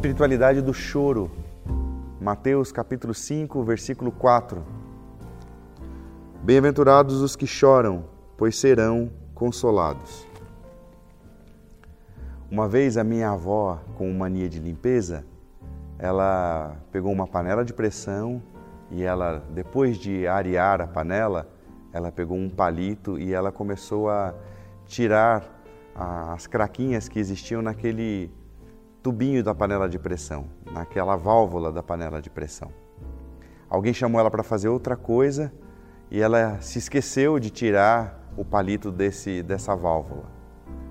espiritualidade do choro. Mateus capítulo 5, versículo 4. Bem-aventurados os que choram, pois serão consolados. Uma vez a minha avó, com mania de limpeza, ela pegou uma panela de pressão e ela, depois de arear a panela, ela pegou um palito e ela começou a tirar as craquinhas que existiam naquele tubinho da panela de pressão, naquela válvula da panela de pressão. Alguém chamou ela para fazer outra coisa e ela se esqueceu de tirar o palito desse, dessa válvula.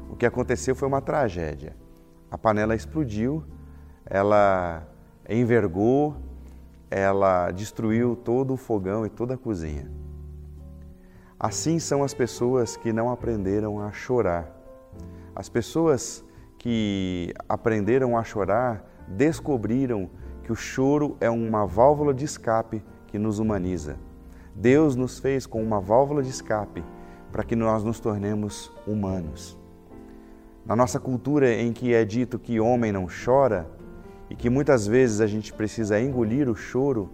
O que aconteceu foi uma tragédia. A panela explodiu, ela envergou, ela destruiu todo o fogão e toda a cozinha. Assim são as pessoas que não aprenderam a chorar. As pessoas que aprenderam a chorar descobriram que o choro é uma válvula de escape que nos humaniza. Deus nos fez com uma válvula de escape para que nós nos tornemos humanos. Na nossa cultura em que é dito que homem não chora e que muitas vezes a gente precisa engolir o choro,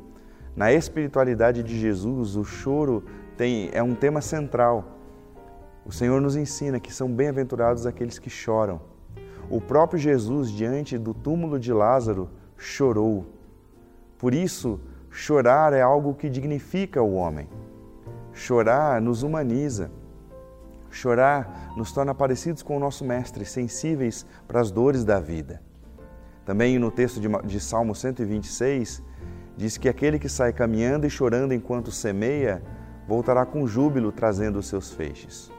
na espiritualidade de Jesus, o choro tem, é um tema central. O Senhor nos ensina que são bem-aventurados aqueles que choram o próprio Jesus, diante do túmulo de Lázaro, chorou. Por isso, chorar é algo que dignifica o homem. Chorar nos humaniza. Chorar nos torna parecidos com o nosso Mestre, sensíveis para as dores da vida. Também no texto de, Salmo 126, diz que aquele que sai caminhando e chorando enquanto semeia, voltará com júbilo trazendo os seus feixes.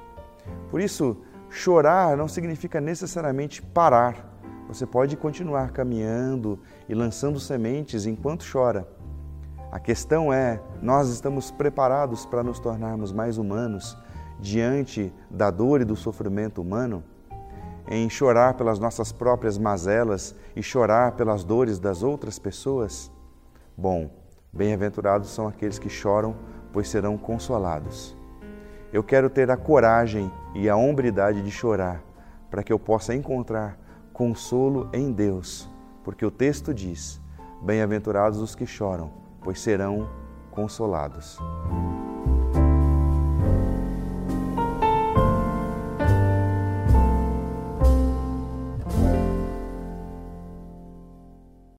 Por isso, Chorar não significa necessariamente parar. Você pode continuar caminhando e lançando sementes enquanto chora. A questão é: nós estamos preparados para nos tornarmos mais humanos diante da dor e do sofrimento humano? Em chorar pelas nossas próprias mazelas e chorar pelas dores das outras pessoas? Bom, bem-aventurados são aqueles que choram, pois serão consolados. Eu quero ter a coragem e a hombridade de chorar, para que eu possa encontrar consolo em Deus, porque o texto diz: Bem-aventurados os que choram, pois serão consolados.